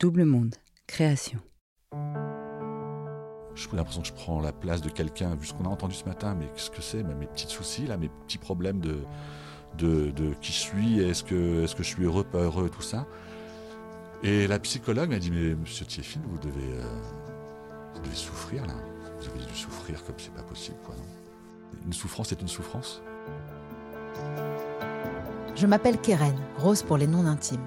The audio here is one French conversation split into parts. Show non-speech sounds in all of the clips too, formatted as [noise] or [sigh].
Double Monde, création. J'ai l'impression que je prends la place de quelqu'un, vu ce qu'on a entendu ce matin, mais qu'est-ce que c'est Mes petits soucis, là, mes petits problèmes de, de, de qui je suis, est-ce que, est que je suis heureux, pas heureux, tout ça. Et la psychologue m'a dit, mais monsieur Tieffin, vous devez, euh, vous devez souffrir, là. Vous avez dû souffrir comme c'est pas possible, quoi, non Une souffrance est une souffrance. Je m'appelle Keren, Rose pour les noms intimes.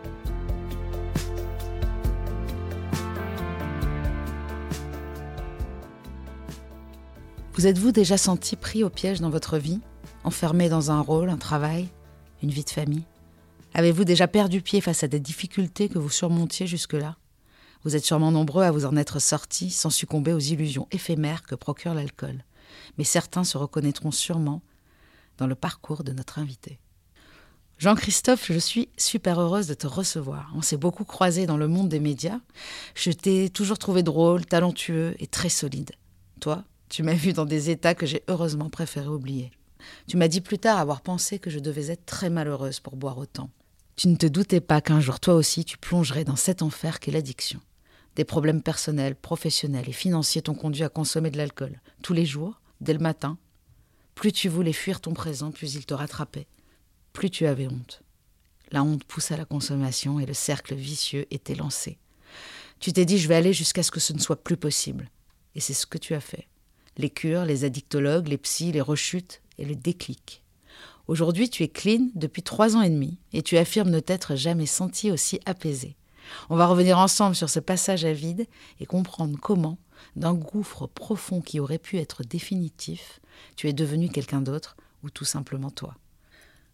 Vous êtes-vous déjà senti pris au piège dans votre vie Enfermé dans un rôle, un travail, une vie de famille? Avez-vous déjà perdu pied face à des difficultés que vous surmontiez jusque-là? Vous êtes sûrement nombreux à vous en être sortis sans succomber aux illusions éphémères que procure l'alcool. Mais certains se reconnaîtront sûrement dans le parcours de notre invité. Jean-Christophe, je suis super heureuse de te recevoir. On s'est beaucoup croisés dans le monde des médias. Je t'ai toujours trouvé drôle, talentueux et très solide. Toi, tu m'as vu dans des états que j'ai heureusement préféré oublier. Tu m'as dit plus tard avoir pensé que je devais être très malheureuse pour boire autant. Tu ne te doutais pas qu'un jour toi aussi tu plongerais dans cet enfer qu'est l'addiction. Des problèmes personnels, professionnels et financiers t'ont conduit à consommer de l'alcool, tous les jours, dès le matin. Plus tu voulais fuir ton présent, plus il te rattrapait. Plus tu avais honte. La honte pousse à la consommation et le cercle vicieux était lancé. Tu t'es dit je vais aller jusqu'à ce que ce ne soit plus possible. Et c'est ce que tu as fait les cures, les addictologues, les psys, les rechutes et le déclic. Aujourd'hui, tu es clean depuis trois ans et demi et tu affirmes ne t'être jamais senti aussi apaisé. On va revenir ensemble sur ce passage à vide et comprendre comment, d'un gouffre profond qui aurait pu être définitif, tu es devenu quelqu'un d'autre ou tout simplement toi.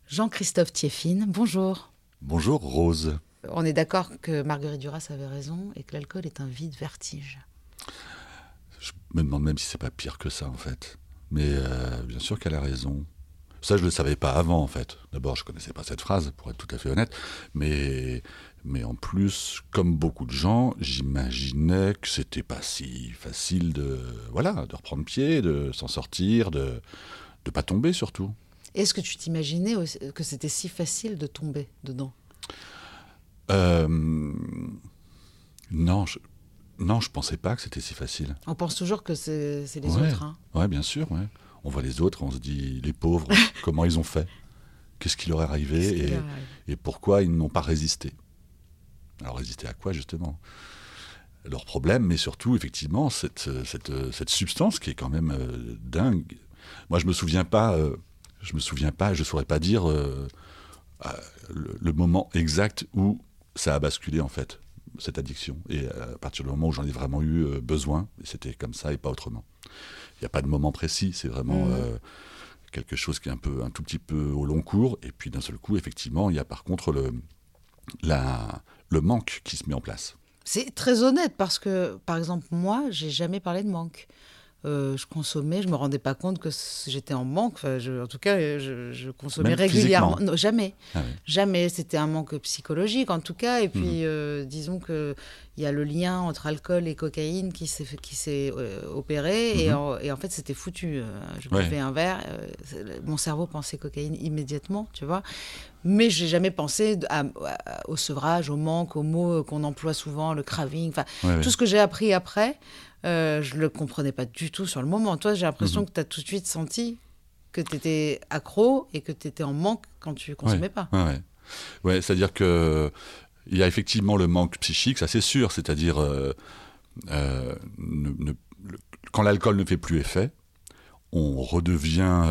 Jean-Christophe Thieffine, bonjour. Bonjour Rose. On est d'accord que Marguerite Duras avait raison et que l'alcool est un vide vertige. Me demande même si c'est pas pire que ça en fait. Mais euh, bien sûr qu'elle a raison. Ça, je ne le savais pas avant, en fait. D'abord, je ne connaissais pas cette phrase, pour être tout à fait honnête. Mais, mais en plus, comme beaucoup de gens, j'imaginais que c'était pas si facile de, voilà, de reprendre pied, de s'en sortir, de ne pas tomber surtout. Est-ce que tu t'imaginais que c'était si facile de tomber dedans? Euh, Non, je, non, je pensais pas que c'était si facile. On pense toujours que c'est les autres. Hein. Oui, bien sûr. Ouais. On voit les autres, on se dit, les pauvres, [laughs] comment ils ont fait? Qu'est-ce qui leur est arrivé et, et, pourquoi ils n'ont pas résisté? Alors résister à quoi justement? Leur problème, mais surtout effectivement cette, cette, cette, substance qui est quand même euh, dingue. Moi je me souviens pas, euh, je me souviens pas, je saurais pas dire euh, le, le, moment exact où ça a basculé en fait cette addiction. Et à partir du moment où j'en ai vraiment eu euh, besoin, c'était comme ça et pas autrement. Il n'y a pas de moment précis, c'est vraiment mmh. euh, quelque chose qui est un, peu, un tout petit peu au long cours. Et puis d'un seul coup, effectivement, il y a par contre le, la, le manque qui se met en place. C'est très honnête parce que, par exemple, moi, j'ai jamais parlé de manque. Euh, je consommais, je me rendais pas compte que j'étais en manque. Enfin, je, en tout cas, je, consommais régulièrement. Non, jamais, ah jamais. C'était un manque psychologique, en tout cas. Et puis, mhm. euh, disons que il y a le lien entre alcool et cocaïne qui s'est qui s'est euh, opéré et, mhm. en, et, en, fait c'était foutu. je buvais un verre, mon cerveau pensait cocaïne immédiatement, tu vois. Mais j'ai jamais pensé au sevrage, au manque, aux mots qu'on emploie souvent, le craving, enfin tout ce que j'ai appris après. Euh, je ne le comprenais pas du tout sur le moment. Toi, j'ai l'impression mhm. que tu as tout de suite senti que tu étais accro et que tu étais en manque quand tu consommais pas. Ouais, ouais. c'est-à-dire que il y a effectivement le manque psychique, ça c'est sûr. C'est-à-dire euh, euh, quand l'alcool ne fait plus effet, on redevient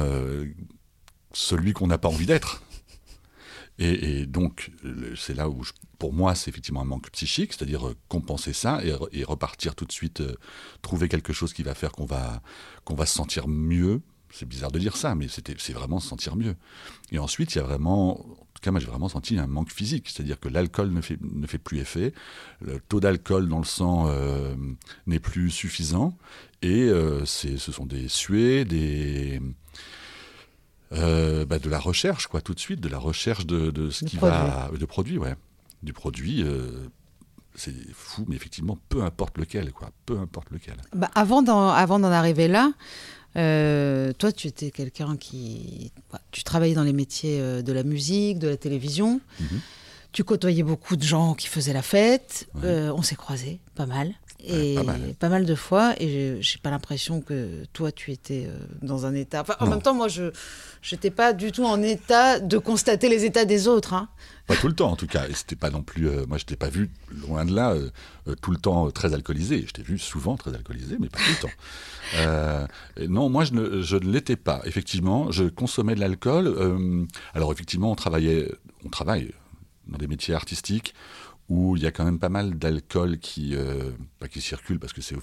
celui qu'on n'a pas envie d'être. Et, donc, c'est là où, pour moi, c'est effectivement un manque psychique, c'est-à-dire euh, compenser ça et, repartir tout de suite, euh, trouver quelque chose qui va faire qu'on va, qu'on va se sentir mieux. C'est bizarre de dire ça, mais c'est vraiment se sentir mieux. Et ensuite, il y a vraiment, en tout cas, moi, j'ai vraiment senti un manque physique, c'est-à-dire que l'alcool ne fait, ne fait plus effet, le taux d'alcool dans le sang euh, n'est plus suffisant, et ce sont des suées, des euh, bah, de la recherche, quoi, tout de suite, de la recherche de, de ce qui va. de produits, ouais. Du produit. Euh, c'est fou, mais effectivement, peu importe lequel, quoi. Peu importe lequel. Bah, avant d'en arriver là, euh, toi, tu étais quelqu'un qui. Bah, tu travaillais dans les métiers de la musique, de la télévision. Mhm. Tu côtoyais beaucoup de gens qui faisaient la fête. on s'est croisés, pas mal. Et pas, mal. de fois. Et j'ai pas l'impression que toi tu étais euh, dans un état. Enfin, en même temps moi je j'étais pas du tout en état de constater les états des autres hein. pas tout le temps en tout cas. Et c'était pas non plus euh, moi je t'ai pas vu loin de là euh, tout le temps très alcoolisé. Je t'ai vu souvent très alcoolisé mais pas tout le temps. [laughs] Non moi je ne, je ne l'étais pas. Effectivement je consommais de l'alcool alors effectivement on travaillait on travaille dans des métiers artistiques où il y a quand même pas mal d'alcool qui, euh, qui circule parce que c'est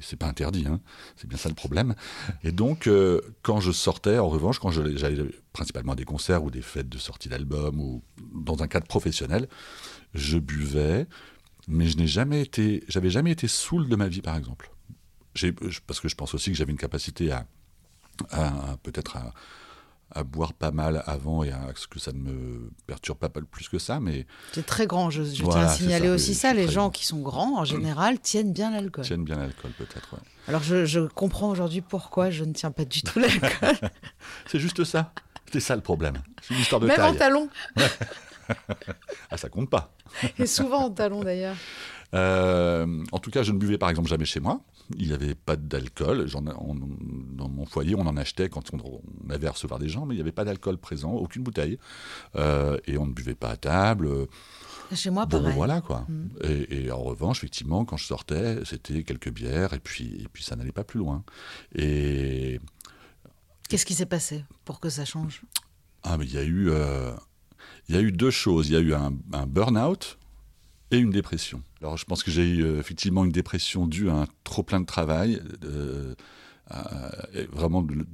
c'est pas interdit, hein. c'est bien ça le problème. Et donc, euh, quand je sortais, en revanche, quand j'allais principalement à des concerts ou des fêtes de sortie d'album ou dans un cadre professionnel, je buvais, mais je n'ai jamais été, j'avais jamais été saoul de ma vie, par exemple. Parce que je pense aussi que j'avais une capacité à, à peut-être à à boire pas mal avant et à ce que ça ne me perturbe pas plus que ça. Mais c'est très grand. Je, tiens à signaler aussi ça. Les gens qui sont grands, en général, tiennent bien l'alcool. Tiennent bien l'alcool, peut-être. Alors je, comprends aujourd'hui pourquoi je ne tiens pas du tout l'alcool. [laughs] c'est juste ça. C'est ça le problème. C'est une histoire de Même en talon. [laughs] ah, ça compte pas. Et souvent en talon d'ailleurs. Euh, en tout cas, je ne buvais par exemple jamais chez moi. Il n'y avait pas d'alcool. Dans mon foyer, on en achetait quand on, avait à recevoir des gens, mais il n'y avait pas d'alcool présent, aucune bouteille. Euh, et on ne buvait pas à table. Chez moi, bon, voilà quoi. Mm. Et, en revanche, effectivement, quand je sortais, c'était quelques bières et puis, et puis ça n'allait pas plus loin. Et. Qu'est-ce qui s'est passé pour que ça change? Ah, mais il y a eu. Euh, il y a eu deux choses. Il y a eu un, un burn-out et une dépression. Alors je pense que j'ai eu euh, effectivement une dépression due à un trop plein de travail, euh, vraiment de,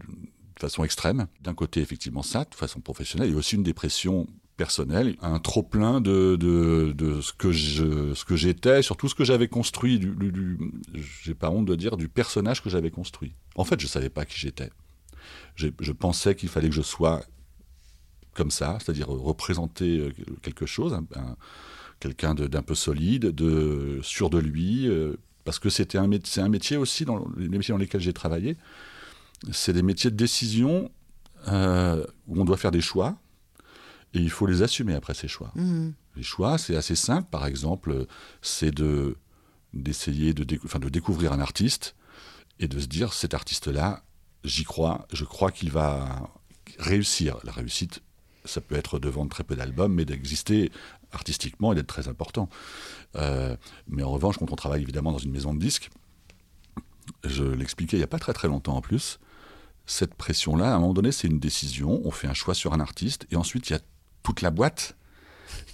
façon extrême. D'un côté effectivement ça, de façon professionnelle, et aussi une dépression personnelle, un trop plein de, de, ce que j'étais, surtout ce que j'avais construit, du, du j'ai pas honte de dire, du personnage que j'avais construit. En fait, je savais pas qui j'étais. je pensais qu'il fallait que je sois comme ça, c'est-à-dire représenter euh, quelque chose, quelqu'un d'un peu solide, de sûr de lui, euh, parce que c'était un, c'est un métier aussi, dans les métiers dans lesquels j'ai travaillé, c'est des métiers de décision euh, où on doit faire des choix et il faut les assumer après ces choix. Mhm. Les choix, c'est assez simple. Par exemple, c'est de d'essayer de, décou- de découvrir un artiste et de se dire cet artiste-là, j'y crois, je crois qu'il va réussir. La réussite, ça peut être de vendre très peu d'albums, mais d'exister artistiquement et d'être très important. Euh, mais en revanche, quand on travaille évidemment dans une maison de disques, je l'expliquais il n'y a pas très très longtemps en plus, cette pression-là, à un moment donné, c'est une décision, on fait un choix sur un artiste, et ensuite il y a toute la boîte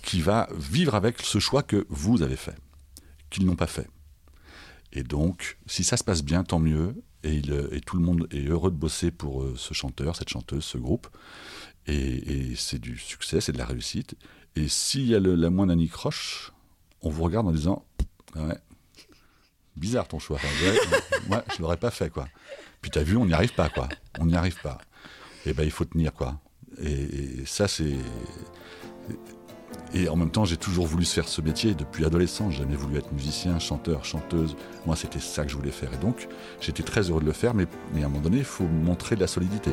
qui va vivre avec ce choix que vous avez fait, qu'ils n'ont pas fait. Et donc, si ça se passe bien, tant mieux, et, tout le monde est heureux de bosser pour euh, ce chanteur, cette chanteuse, ce groupe, et, c'est du succès, c'est de la réussite. Et s'il y a la moindre anicroche, on vous regarde en disant Ouais, bizarre ton choix. Enfin, ouais, [laughs] moi, je l'aurais pas fait, quoi. Puis t'as vu, on n'y arrive pas, quoi. On n'y arrive pas. Et ben, il faut tenir, quoi. Et, et ça, c'est. Et en même temps, j'ai toujours voulu faire ce métier depuis adolescent. J'ai jamais voulu être musicien, chanteur, chanteuse. Moi, c'était ça que je voulais faire. Et donc, j'étais très heureux de le faire, mais, mais à un moment donné, il faut montrer de la solidité.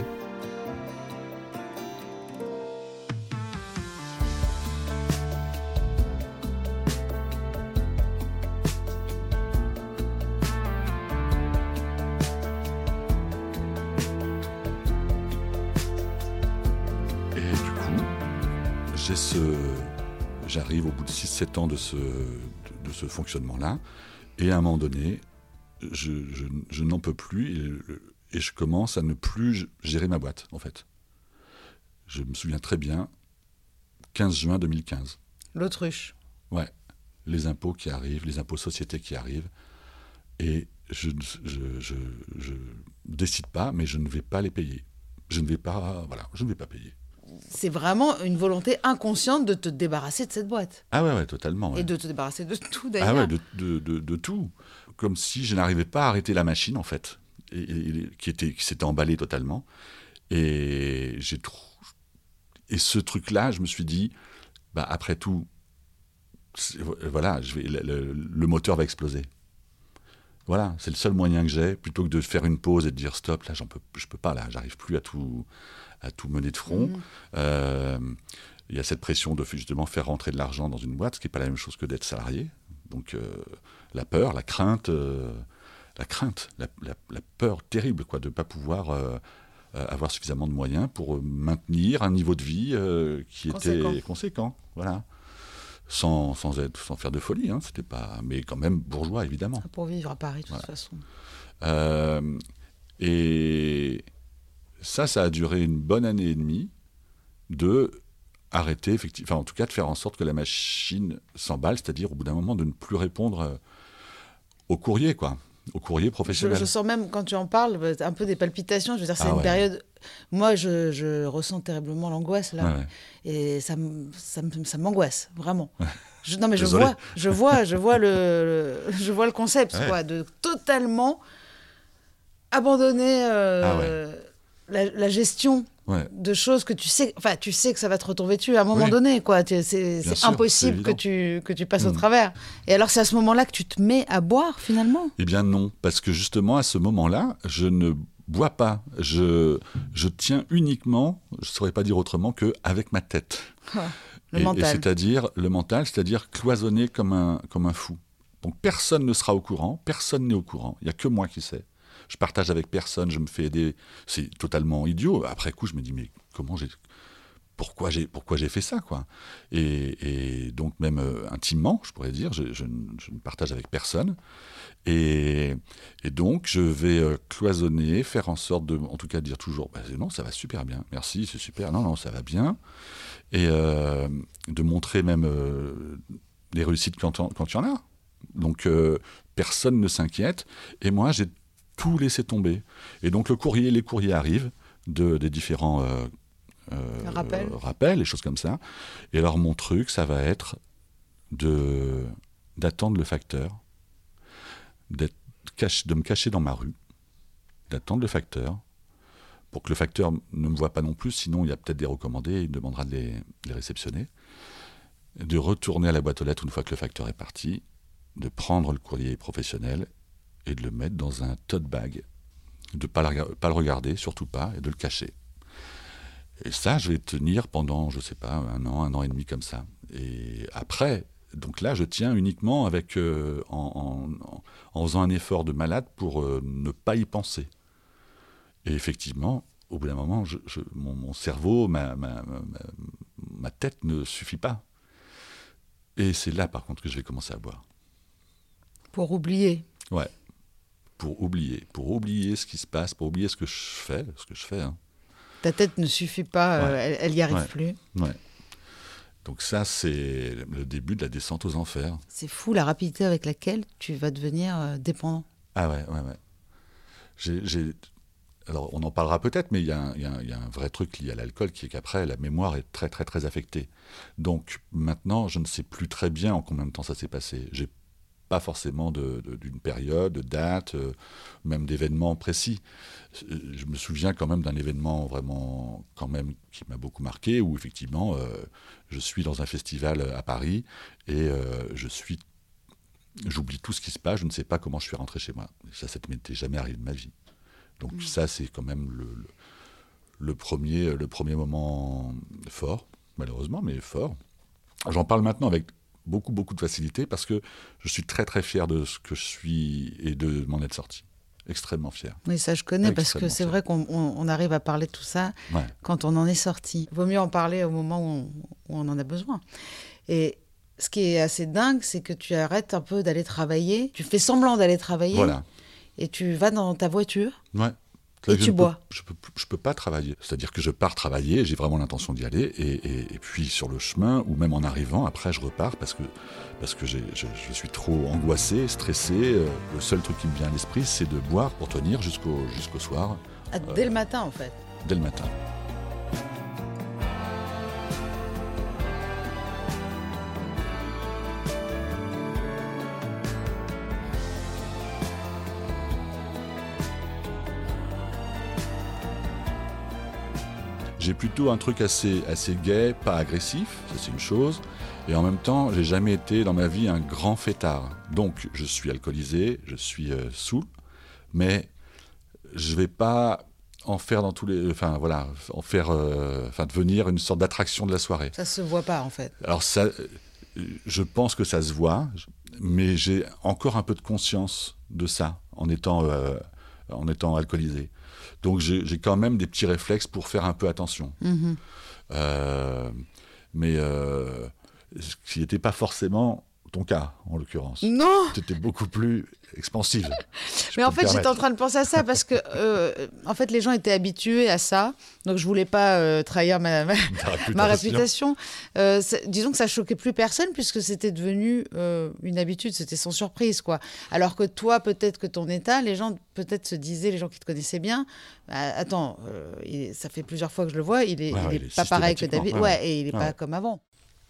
17 ans de ce, de ce fonctionnement-là. Et à un moment donné, je, je, n'en peux plus et, et, je commence à ne plus gérer ma boîte, en fait. Je me souviens très bien, 15 juin 2015. L'autruche. Ouais. Les impôts qui arrivent, les impôts sociétés qui arrivent. Et je ne décide pas, mais je ne vais pas les payer. Je ne vais pas, voilà, je ne vais pas payer. C'est vraiment une volonté inconsciente de te débarrasser de cette boîte. Ah ouais, ouais, totalement. ouais. Et de te débarrasser de tout Ah d'ailleurs. ouais, de, de, de- de tout. Comme si je n'arrivais pas à arrêter la machine, en fait, et, et- qui, était, qui s'était emballée totalement. Et j'ai trop... Et ce truc-là, je me suis dit, bah, après tout, voilà, je vais, le, le- le moteur va exploser. Voilà, c'est le seul moyen que j'ai, plutôt que de faire une pause et de dire stop, là, j'en peux, je peux pas, là, j'arrive plus à tout, à tout mener de front. Mhm. Euh, il y a cette pression de justement faire rentrer de l'argent dans une boîte, ce qui n'est pas la même chose que d'être salarié. Donc euh, la peur, la crainte, euh, la crainte, la, la- la peur terrible quoi, de ne pas pouvoir euh, avoir suffisamment de moyens pour maintenir un niveau de vie qui Conséquent. était conséquent. Voilà. Sans, sans, être, sans faire de folie, hein, c'était pas, mais quand même bourgeois évidemment. Pour vivre à Paris de toute façon. Euh, et ça, ça a duré une bonne année et demie de arrêter, effectivement, enfin en tout cas de faire en sorte que la machine s'emballe, c'est-à-dire au bout d'un moment de ne plus répondre euh, au courrier, quoi, au courrier Je, professionnel. je sens même quand tu en parles euh, un peu des palpitations. Je veux dire, c'est Ah une ouais. période. Moi, je, je ressens terriblement l'angoisse là, Ouais, ouais. et ça, ça, ça m'angoisse vraiment. Je- non mais je vois, je vois, je vois le, le- je vois le concept quoi, de totalement abandonner euh, Ah la, la gestion Ouais. de choses que tu sais, enfin tu sais que ça va te retomber dessus à un moment Oui. donné quoi. C'est impossible que tu que tu passes au Mm. travers. Et alors c'est à ce moment-là que tu te mets à boire finalement? Eh bien non, parce que justement à ce moment-là, je ne bois pas. Je, je tiens uniquement, je ne saurais pas dire autrement, que avec ma tête. [laughs] Le Et- et mental. c'est-à-dire le mental, c'est-à-dire cloisonné comme un, comme un fou. Donc personne ne sera au courant, personne n'est au courant, il n'y a que moi qui sais. Je partage avec personne, je me fais aider. C'est totalement idiot. Après coup, je me dis, mais comment j'ai. Pourquoi j'ai, pourquoi j'ai fait ça, quoi? Et, donc, même euh, intimement, je pourrais dire, je, ne- partage avec personne. Et, donc, je vais euh, cloisonner, faire en sorte de, en tout cas, dire toujours, bah, non, ça va super bien, merci, c'est super, non, non, ça va bien. Et euh, de montrer même les réussites quand, il y en a. Donc, personne ne s'inquiète. Et moi, j'ai tout laissé tomber. Et donc, le courrier, les courriers arrivent de, des différents euh, euh, Rappels. rappels et choses comme ça. Et alors, mon truc, ça va être de d'attendre le facteur, d'être de me cacher dans ma rue, d'attendre le facteur pour que le facteur ne me voit pas non plus, sinon il y a peut-être des recommandés, et il me demandera de les, les réceptionner. De retourner à la boîte aux lettres une fois que le facteur est parti, de prendre le courrier professionnel et de le mettre dans un tote bag, de ne pas, le rega- pas le regarder, surtout pas, et de le cacher. Et ça, je vais tenir pendant, je ne sais pas, un an, un an et demi comme ça. Et après, donc là, je tiens uniquement avec, euh, en, en- en faisant un effort de malade pour euh, ne pas y penser. Et effectivement, au bout d'un moment, je- je- mon, mon cerveau, ma, ma- ma- ma- ma tête ne suffit pas. Et c'est là, par contre, que je vais commencer à boire. Pour oublier. Ouais. Pour oublier. Pour oublier ce qui se passe, pour oublier ce que je fais, ce que je fais. hein. Ta tête ne suffit pas, euh, Ouais. elle, elle y arrive Ouais. plus. Ouais. Donc ça, c'est le début de la descente aux enfers. C'est fou la rapidité avec laquelle tu vas devenir euh, dépendant. Ah ouais, ouais, ouais. Alors, on en parlera peut-être, mais il y, y a un vrai truc lié à l'alcool qui est qu'après, la mémoire est très, très, très affectée. Donc, maintenant, je ne sais plus très bien en combien de temps ça s'est passé. J'ai pas forcément d'une période, de date, euh, même d'événements précis. Euh, Je me souviens quand même d'un événement vraiment, quand même, qui m'a beaucoup marqué, où effectivement, euh, je suis dans un festival à Paris et euh, je suis j'oublie tout ce qui se passe, je ne sais pas comment je suis rentré chez moi. Ça, ça ne m'était jamais arrivé de ma vie. Donc ça, c'est quand même le, le, le premier, le premier moment fort, malheureusement, mais fort. J'en parle maintenant avec beaucoup, beaucoup de facilité parce que je suis très, très fier de ce que je suis et de m'en être sorti. Extrêmement fier. Oui, ça je connais parce que c'est vrai qu'on on- on arrive à parler de tout ça Ouais. quand on en est sorti. Vaut mieux en parler au moment où on, où on en a besoin. Et ce qui est assez dingue, c'est que tu arrêtes un peu d'aller travailler. Tu fais semblant d'aller travailler Voilà. et tu vas dans ta voiture. Ouais. Et tu bois. peux- Je peux, je peux pas travailler. C'est-à-dire que je pars travailler, j'ai vraiment l'intention d'y aller, et, et- et puis sur le chemin, ou même en arrivant, après je repars parce que, parce que je, je suis trop angoissé, stressé. Euh, Le seul truc qui me vient à l'esprit, c'est de boire pour tenir jusqu'au jusqu'au soir, Ah, Dès le matin, en fait. dès le matin. Plutôt un truc assez, assez gai, pas agressif, ça c'est une chose. Et en même temps, j'ai jamais été dans ma vie un grand fêtard. Donc, je suis alcoolisé, je suis euh, saoul, mais je vais pas en faire dans tous les, enfin voilà, en faire, euh, enfin devenir une sorte d'attraction de la soirée. Ça se voit pas, en fait. Alors ça, euh, je pense que ça se voit, mais j'ai encore un peu de conscience de ça en étant, euh, en étant alcoolisé. Donc j'ai quand même des petits réflexes pour faire un peu attention. Mhm. Euh, mais euh, ce qui n'était pas forcément ton cas, en l'occurrence. Non Tu étais beaucoup plus expansive. [laughs] Mais en fait, j'étais en train de penser à ça parce que, euh, en fait, les gens étaient habitués à ça. Donc, je voulais pas euh, trahir ma, ma [laughs] réputation. Euh, disons que ça choquait plus personne puisque c'était devenu une habitude, c'était sans surprise, quoi. Alors que toi, peut-être que ton état, les gens peut-être se disaient, les gens qui te connaissaient bien, Bah, attends, il- ça fait plusieurs fois que je le vois, il est, Ouais, il ouais, est il est pas pareil que David, ouais, ouais, et il est ouais. pas comme avant.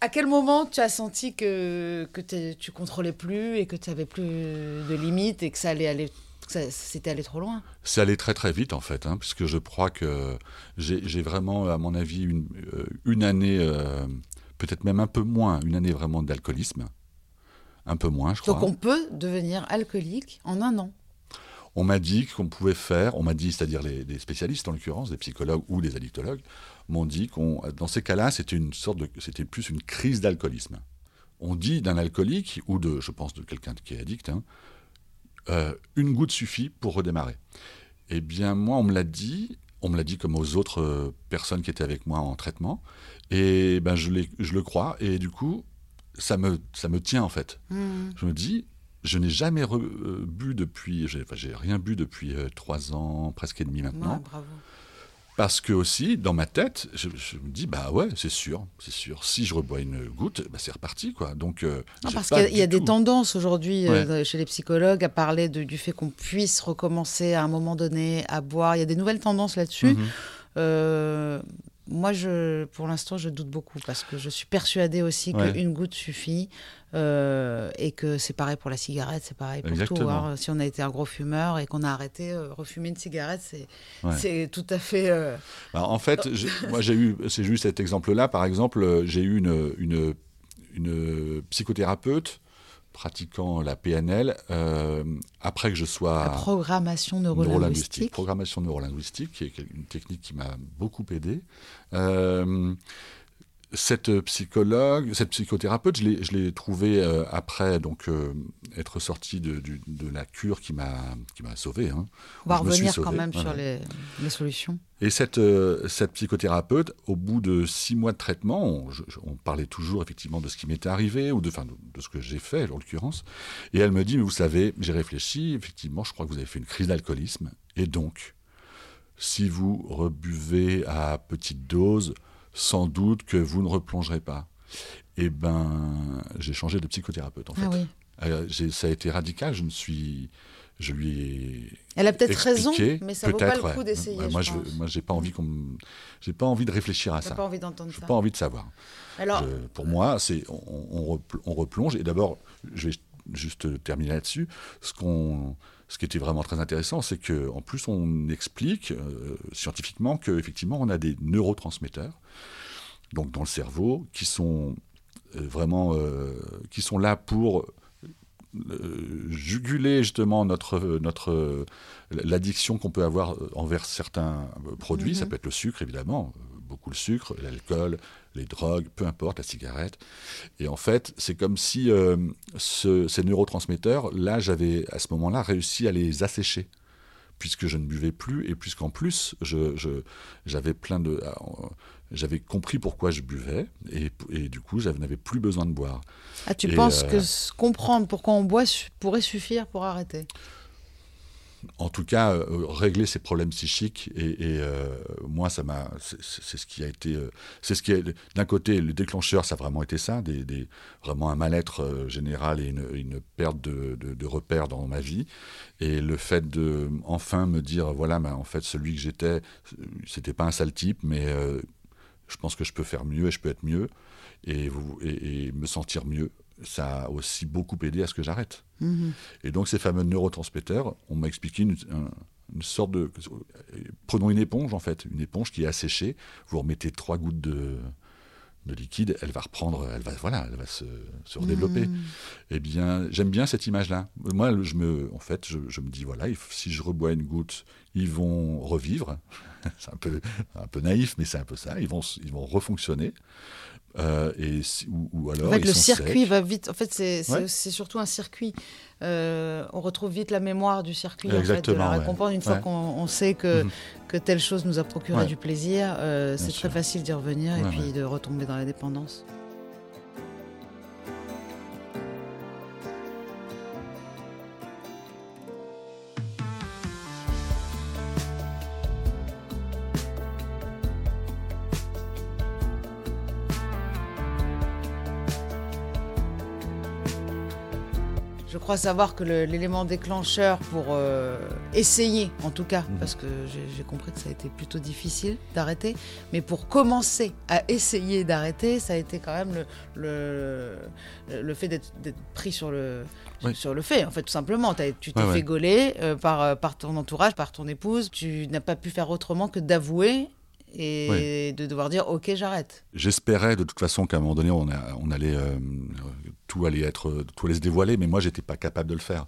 À quel moment tu as senti que, que tu contrôlais plus et que tu avais plus de limites et que ça allait aller, c'était allé trop loin? C'est allé très très vite en fait, hein, puisque je crois que j'ai j'ai vraiment, à mon avis, une, euh, une année, euh, peut-être même un peu moins, une année vraiment d'alcoolisme. Un peu moins, je crois. Donc on peut devenir alcoolique en un an. On m'a dit qu'on pouvait faire, on m'a dit, c'est-à-dire les, les spécialistes en l'occurrence, des psychologues ou des addictologues, m'ont dit qu'on, dans ces cas-là, c'était une sorte de, c'était plus une crise d'alcoolisme. On dit d'un alcoolique ou de, je pense, de quelqu'un qui est addict, hein, euh, une goutte suffit pour redémarrer. Eh bien, moi, on me l'a dit, on me l'a dit comme aux autres euh, personnes qui étaient avec moi en traitement, et ben je, je le crois, et du coup, ça me, ça me tient en fait. Je me dis, je n'ai jamais re- euh, bu depuis, j'ai enfin, j'ai rien bu depuis euh, trois ans, presque et demi maintenant. Ouais, bravo. Parce que aussi, dans ma tête, je, je me dis, bah ouais, c'est sûr, c'est sûr. Si je rebois une goutte, bah c'est reparti, quoi. Donc, euh, Non, parce qu'il y a, des tendances aujourd'hui euh, chez les psychologues à parler de- du fait qu'on puisse recommencer à un moment donné à boire. Il y a des nouvelles tendances là-dessus. Mhm. Euh, moi, je, pour l'instant, je doute beaucoup parce que je suis persuadée aussi Ouais. qu'une goutte suffit euh, et que c'est pareil pour la cigarette, c'est pareil pour tout. Exactement. hein. Si on a été un gros fumeur et qu'on a arrêté, euh, refumer une cigarette, c'est Ouais. tout à fait. euh, Alors, Bah, en fait, moi j'ai eu, c'est juste cet exemple-là. Par exemple, euh, j'ai eu une, une, une psychothérapeute pratiquant la PNL après que je sois la programmation neurolinguistique, neurolinguistique. programmation neurolinguistique, qui est une technique qui m'a beaucoup aidé. Euh, cette psychologue, cette psychothérapeute, je l'ai- trouvée euh, après donc euh, être sorti de, la cure qui m'a qui m'a sauvé. hein. On va Je revenir quand même voilà. sur les, les solutions. Et cette, euh, cette psychothérapeute, au bout de six mois de traitement, on, je- je- on parlait toujours effectivement de ce qui m'était arrivé, ou de, enfin, de, de ce que j'ai fait en l'occurrence. Et elle me dit, mais vous savez, j'ai réfléchi, effectivement, je crois que vous avez fait une crise d'alcoolisme. Et donc, si vous rebuvez à petite dose, sans doute que vous ne replongerez pas. Et ben, j'ai changé de psychothérapeute en fait. Ah oui. Euh, ça a été radical, je me suis... Je lui ai Elle a peut-être raison, mais ça vaut pas le coup d'essayer. Ouais, moi, je pense. moi, j'ai pas envie qu'on, j'ai pas envie de réfléchir à ça. pas envie d'entendre J'ai ça. pas envie de savoir. Alors, Je- pour moi, c'est on, on replonge. Et d'abord, je vais juste terminer là-dessus. Ce qu'on, ce qui était vraiment très intéressant, c'est que en plus, on explique euh, scientifiquement que effectivement, on a des neurotransmetteurs, donc dans le cerveau, qui sont euh, vraiment, euh, qui sont là pour euh, juguler justement notre, notre l'addiction qu'on peut avoir envers certains produits. Ça Mhm. peut être le sucre, évidemment, beaucoup le sucre, l'alcool, les drogues, peu importe, la cigarette. Et en fait, c'est comme si euh, ce- ces neurotransmetteurs, là, j'avais à ce moment-là réussi à les assécher puisque je ne buvais plus et puisqu'en plus je, je- j'avais plein de euh, j'avais compris pourquoi je buvais et, et du coup je n'avais plus besoin de boire ah, tu et, penses euh, que comprendre pourquoi on boit pourrait suffire pour arrêter? En tout cas, euh, régler ses problèmes psychiques. Et, euh, moi, ça m'a, c'est ce qui a été, euh, c'est ce qui d'un côté le déclencheur, ça a vraiment été ça, vraiment un mal-être général et une, perte de, repères dans ma vie. Et le fait de enfin me dire, voilà, mais en fait, celui que j'étais, c'était pas un sale type, mais je pense que je peux faire mieux et je peux être mieux et me sentir mieux. Ça a aussi beaucoup aidé à ce que j'arrête. Mhm. Et donc ces fameux neurotransmetteurs, on m'a expliqué une, un- une sorte de... Prenons une éponge en fait, une éponge qui est asséchée, vous remettez trois gouttes de, de liquide, elle va reprendre, elle va, voilà, elle va se, se redévelopper. Mhm. Eh bien, j'aime bien cette image-là. Moi, je me, en fait, je, je me dis, voilà, si je rebois une goutte, ils vont revivre. [laughs] c'est un peu, un peu naïf, mais c'est un peu ça. Ils vont, ils vont refonctionner. Euh, et si- ou, ou alors, En fait, ils le sont circuit secs. va vite. En fait, c'est Ouais. surtout un circuit. Euh, on retrouve vite la mémoire du circuit, en fait, de ouais. récompense. Une fois Ouais. qu'on on sait que, Mhm. que telle chose nous a procuré du plaisir, euh, c'est très facile d'y revenir et puis de retomber dans la dépendance. Je crois savoir que l'élément déclencheur pour euh, essayer, en tout cas, parce que j'ai compris que ça a été plutôt difficile d'arrêter, mais pour commencer à essayer d'arrêter, ça a été quand même le, le, le fait d'être pris sur le, Oui. sur le fait, en fait, tout simplement. Tu t'es Ouais, fait ouais. gauler euh, par, euh, par ton entourage, par ton épouse. Tu n'as pas pu faire autrement que d'avouer et de devoir dire ok j'arrête. J'espérais de toute façon qu'à un moment donné, on, a- on allait, euh, tout allait être, tout allait se dévoiler, mais moi, j'étais pas capable de le faire.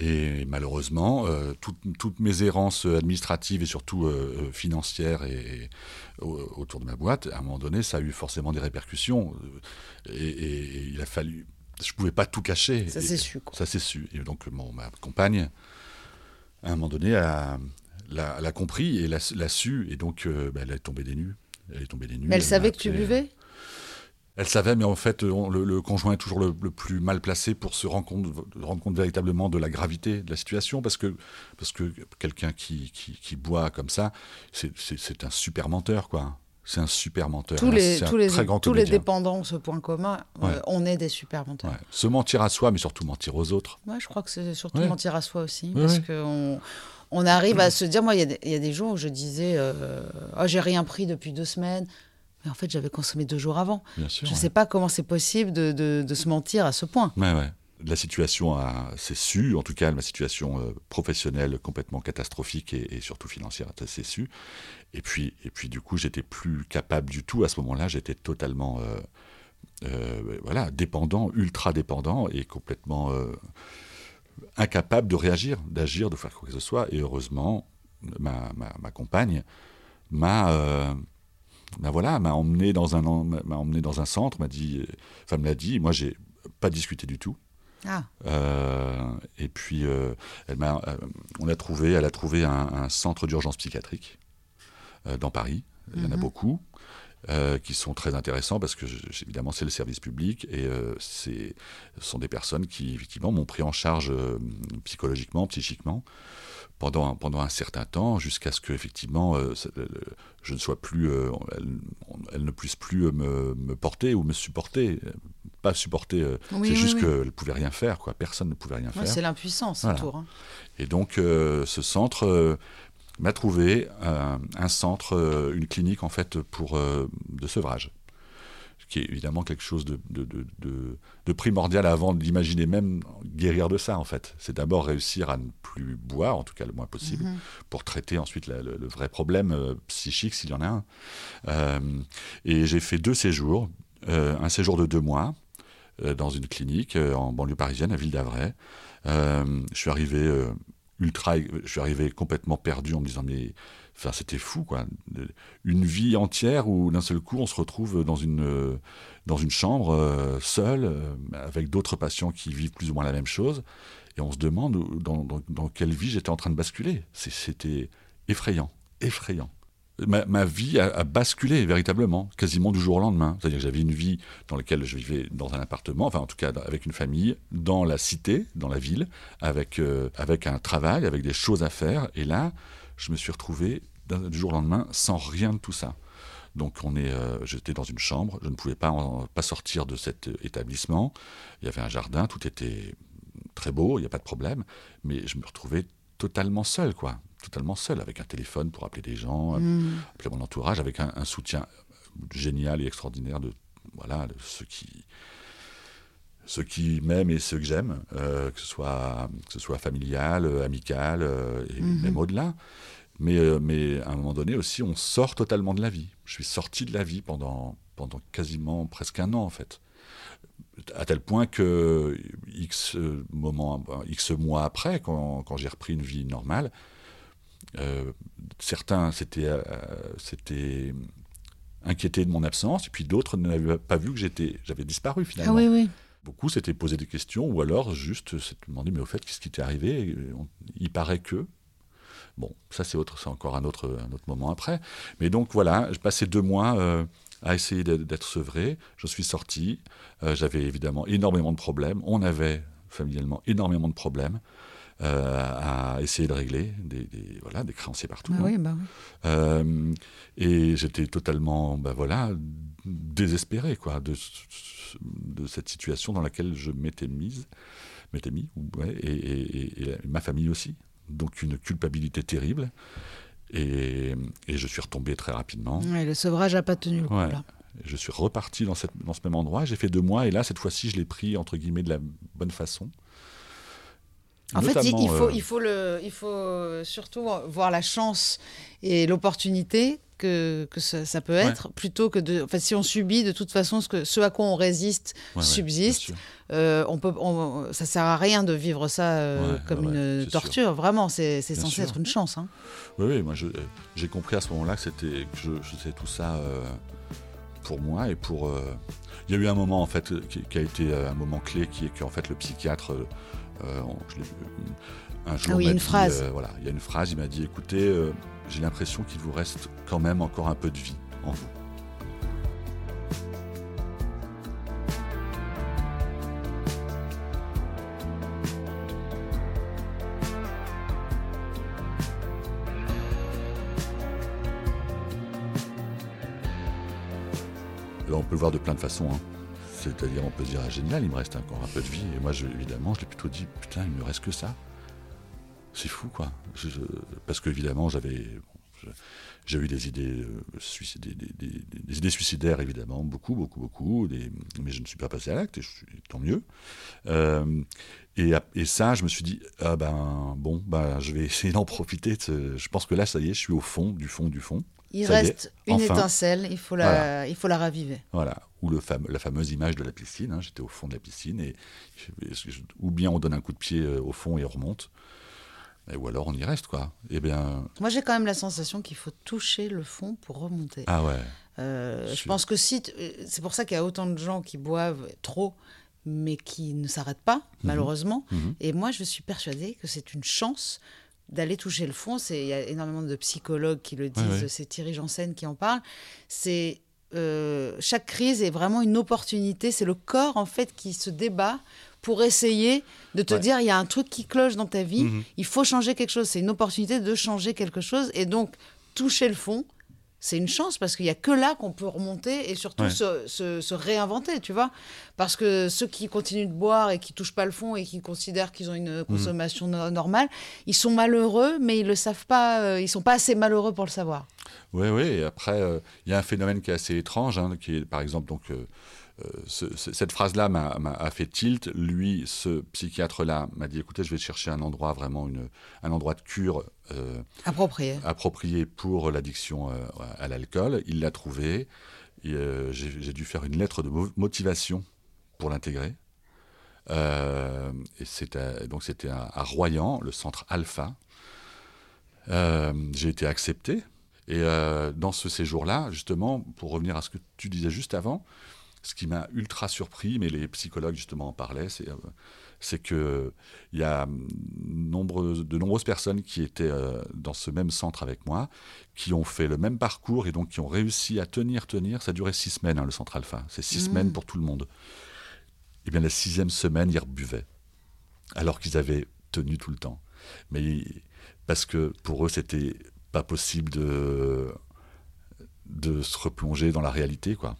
Et malheureusement, euh, toutes, toutes mes errances administratives et surtout euh, euh, financières et, et au- autour de ma boîte, à un moment donné, ça a eu forcément des répercussions. Et, et- et il a fallu, je pouvais pas tout cacher. Ça s'est su. quoi. ça s'est su. Et donc, mon, ma compagne, à un moment donné, a- l'a l'a compris et l'a l'a su. Et donc, euh, bah, elle est tombée des nues. Elle est tombée des nues. Mais elle savait que tu buvais Elle savait, mais en fait, on- le, le conjoint est toujours le, le plus mal placé pour se rendre compte, rendre compte véritablement de la gravité de la situation, parce que, parce que quelqu'un qui, qui, qui boit comme ça, c'est- un super menteur, quoi. C'est un super menteur. tous les, tous les, très grand tous les comédien. dépendants ont ce point commun. euh, on est des super menteurs. Ouais. Se mentir à soi, mais surtout mentir aux autres. Ouais, je crois que c'est surtout mentir à soi aussi, parce qu'on on arrive à se dire, moi, il y a des- il y, a des jours où je disais, euh, oh, j'ai rien pris depuis deux semaines. Mais en fait, j'avais consommé deux jours avant. Bien sûr. Je ne ouais. sais pas comment c'est possible de, de- de se mentir à ce point. Ouais, ouais. La situation s'est su, en tout cas ma situation euh, professionnelle complètement catastrophique et, et surtout financière s'est su. Et puis, et puis du coup, j'étais plus capable du tout à ce moment-là. J'étais totalement, euh, euh, voilà, dépendant, ultra dépendant et complètement incapable de réagir, d'agir, de faire quoi que ce soit. Et heureusement, ma, ma, ma compagne m'a ben voilà, m'a emmené dans un m'a emmené dans un centre, m'a dit, enfin me l'a dit. Moi, j'ai pas discuté du tout. Ah, Euh, et puis, euh, elle m'a, euh, on a trouvé, elle a trouvé un, un centre d'urgence psychiatrique dans Paris. Il y en a Mhm. beaucoup qui sont très intéressants parce que, évidemment, c'est le service public et ce sont des personnes qui, effectivement, m'ont pris en charge psychologiquement, psychiquement pendant un, pendant un certain temps jusqu'à ce que, effectivement, euh, je ne sois plus, euh, elle, elle ne puisse plus euh, me, me porter ou me supporter. Pas supporter, Oui, c'est oui, juste oui. qu'elle ne pouvait rien faire, quoi. Personne ne pouvait rien faire. c'est l'impuissance Voilà. autour. hein. Et donc, ce centre m'a trouvé un centre, une clinique, en fait, pour, de sevrage. Qui est évidemment quelque chose de, de, de- de- de primordial avant d'imaginer même guérir de ça, en fait. C'est d'abord réussir à ne plus boire, en tout cas le moins possible, Mhm. pour traiter ensuite la- le, le vrai problème euh, psychique, s'il y en a un. Euh, et j'ai fait deux séjours, euh, un séjour de deux mois dans une clinique en banlieue parisienne, à Ville d'Avray. Je suis arrivé ultra, je suis arrivé complètement perdu en me disant mais, enfin c'était fou quoi, une vie entière où d'un seul coup on se retrouve dans une euh, dans une chambre euh, seul euh, avec d'autres patients qui vivent plus ou moins la même chose et on se demande dans, dans- quelle vie j'étais en train de basculer. C'était effrayant, effrayant. Ma, vie a, basculé véritablement, quasiment du jour au lendemain. C'est-à-dire que j'avais une vie dans laquelle je vivais dans un appartement, enfin en tout cas avec une famille, dans la cité, dans la ville, avec, euh, avec un travail, avec des choses à faire. Et là, je me suis retrouvé du jour au lendemain sans rien de tout ça. Donc on est, euh, j'étais dans une chambre, je ne pouvais pas, pas sortir de cet euh, établissement. Il y avait un jardin, tout était très beau, il n'y a pas de problème, mais je me retrouvais totalement seul, quoi, totalement seul, avec un téléphone pour appeler des gens, Mhm. appeler mon entourage, avec un, un soutien génial et extraordinaire de voilà de ceux qui ceux qui m'aiment et ceux que j'aime, euh, que ce soit que ce soit familial, euh, amical euh, et Mhm. même au-delà. Mais, mais à un moment donné aussi, on sort totalement de la vie. Je suis sorti de la vie pendant, pendant quasiment presque un an, en fait. À tel point que X, moments, X mois après, quand, quand j'ai repris une vie normale, certains s'étaient euh, s'étaient inquiétés de mon absence, et puis d'autres n'avaient pas vu que j'étais, j'avais disparu Ah finalement. oui, oui. Beaucoup s'étaient posé des questions, ou alors juste s'étaient demandé, mais au fait, qu'est-ce qui t'est arrivé? On- Il paraît que. Bon, ça c'est autre, c'est encore un autre, un autre moment après. Mais donc voilà, j'ai passé deux mois euh, à essayer d'être sevré. Je suis sorti. Euh, J'avais évidemment énormément de problèmes. On avait familialement énormément de problèmes euh, à essayer de régler. Des, des- voilà, des créanciers partout. Ah hein. oui, bah oui. Euh, et j'étais totalement, ben voilà, désespéré quoi, de, ce- de cette situation dans laquelle je m'étais mise, m'étais mis, ouais, et, et- et- et ma famille aussi. Donc une culpabilité terrible. Et, et je suis retombé très rapidement. Ouais, le sevrage n'a pas tenu le coup, Ouais. là. Je suis reparti dans, cette, dans ce même endroit. J'ai fait deux mois et là, cette fois-ci, je l'ai pris entre guillemets de la bonne façon. En fait, il, il Notamment, faut, euh, il, faut le, il faut surtout voir la chance et l'opportunité que, que ça, ça peut Ouais. être, plutôt que de. Enfin, si on subit, de toute façon, ce, que, ce à quoi on résiste ouais, ouais, subsiste. sûr. euh, on peut, on- ça sert à rien de vivre ça euh, Ouais, comme ouais, une sûr. torture. Vraiment, c'est censé sûr. être une chance. hein. Oui, oui, moi euh, j'ai compris à ce moment-là que c'était que je, je faisais tout ça pour moi et pour. Il y a eu un moment en fait qui, qui a été un moment clé qui est qu'en fait le psychiatre, euh, je un jour Ah oui, une dit, phrase. euh, voilà, il y a une phrase, il m'a dit écoutez, euh, j'ai l'impression qu'il vous reste quand même encore un peu de vie en vous. On peut le voir de plein de façons. hein. C'est-à-dire, on peut se dire, ah, génial, il me reste encore un peu de vie. Et moi, évidemment, je l'ai plutôt dit, putain, il me reste que ça. C'est fou, quoi. Je- je- parce qu'évidemment, j'avais. j'ai eu des idées, euh, suicid- des, idées suicidaires, évidemment, beaucoup, beaucoup, beaucoup, mais je ne suis pas passé à l'acte, et tant mieux. Euh, et, ça, je me suis dit, ah ben, bon, ben, je vais essayer d'en profiter. je pense que là, ça y est, je suis au fond, du fond, du fond. Il Ça reste une enfin. étincelle, il faut la, Voilà. il faut la raviver. Voilà, ou le fameux- la fameuse image de la piscine. hein, J'étais au fond de la piscine et ou bien on donne un coup de pied euh, au fond et on remonte, et, ou alors on y reste quoi. Eh bien, Moi, j'ai quand même la sensation qu'il faut toucher le fond pour remonter. ah ouais, Euh, Je pense que si, euh, c'est pour ça qu'il y a autant de gens qui boivent trop, mais qui ne s'arrêtent pas, malheureusement. Mhm. Et moi, je suis persuadée que c'est une chance d'aller toucher le fond. C'est il y a énormément de psychologues qui le disent. ouais. C'est Thierry Janssen qui en parle. C'est euh, chaque crise est vraiment une opportunité. C'est le corps en fait qui se débat pour essayer de te Ouais. dire il y a un truc qui cloche dans ta vie. Mhm. Il faut changer quelque chose. C'est une opportunité de changer quelque chose. Et donc toucher le fond, c'est une chance parce qu'il n'y a que là qu'on peut remonter et surtout Ouais. se, se- se réinventer, tu vois. Parce que ceux qui continuent de boire et qui touchent pas le fond et qui considèrent qu'ils ont une consommation no- normale, ils sont malheureux, mais ils le savent pas. euh, ils sont pas assez malheureux pour le savoir. Oui, oui. Et après, euh, il y a un phénomène qui est assez étrange, hein, qui est, par exemple, donc, euh, ce- ce- cette phrase-là m'a, fait tilt. Lui, ce psychiatre-là, m'a dit écoutez, je vais chercher un endroit vraiment, une, un endroit de cure euh, Approprié. approprié pour l'addiction euh, à l'alcool. Il l'a trouvé. Euh, j'ai, dû faire une lettre de mo- motivation pour l'intégrer. Euh, et donc c'était à, à Royan, le centre Alpha. Euh, j'ai été accepté. Et euh, dans ce séjour-là, justement, pour revenir à ce que tu disais juste avant, ce qui m'a ultra surpris, mais les psychologues justement en parlaient, c'est euh, c'est que il y a hum, nombreuses- de nombreuses personnes qui étaient euh, dans ce même centre avec moi, qui ont fait le même parcours et donc qui ont réussi à tenir, tenir. Ça durait six semaines, hein, le centre alpha. C'est six Mhm. semaines pour tout le monde. Et bien la sixième semaine, ils rebuvaient, alors qu'ils avaient tenu tout le temps. Mais parce que pour eux, c'était pas possible de de se replonger dans la réalité, quoi.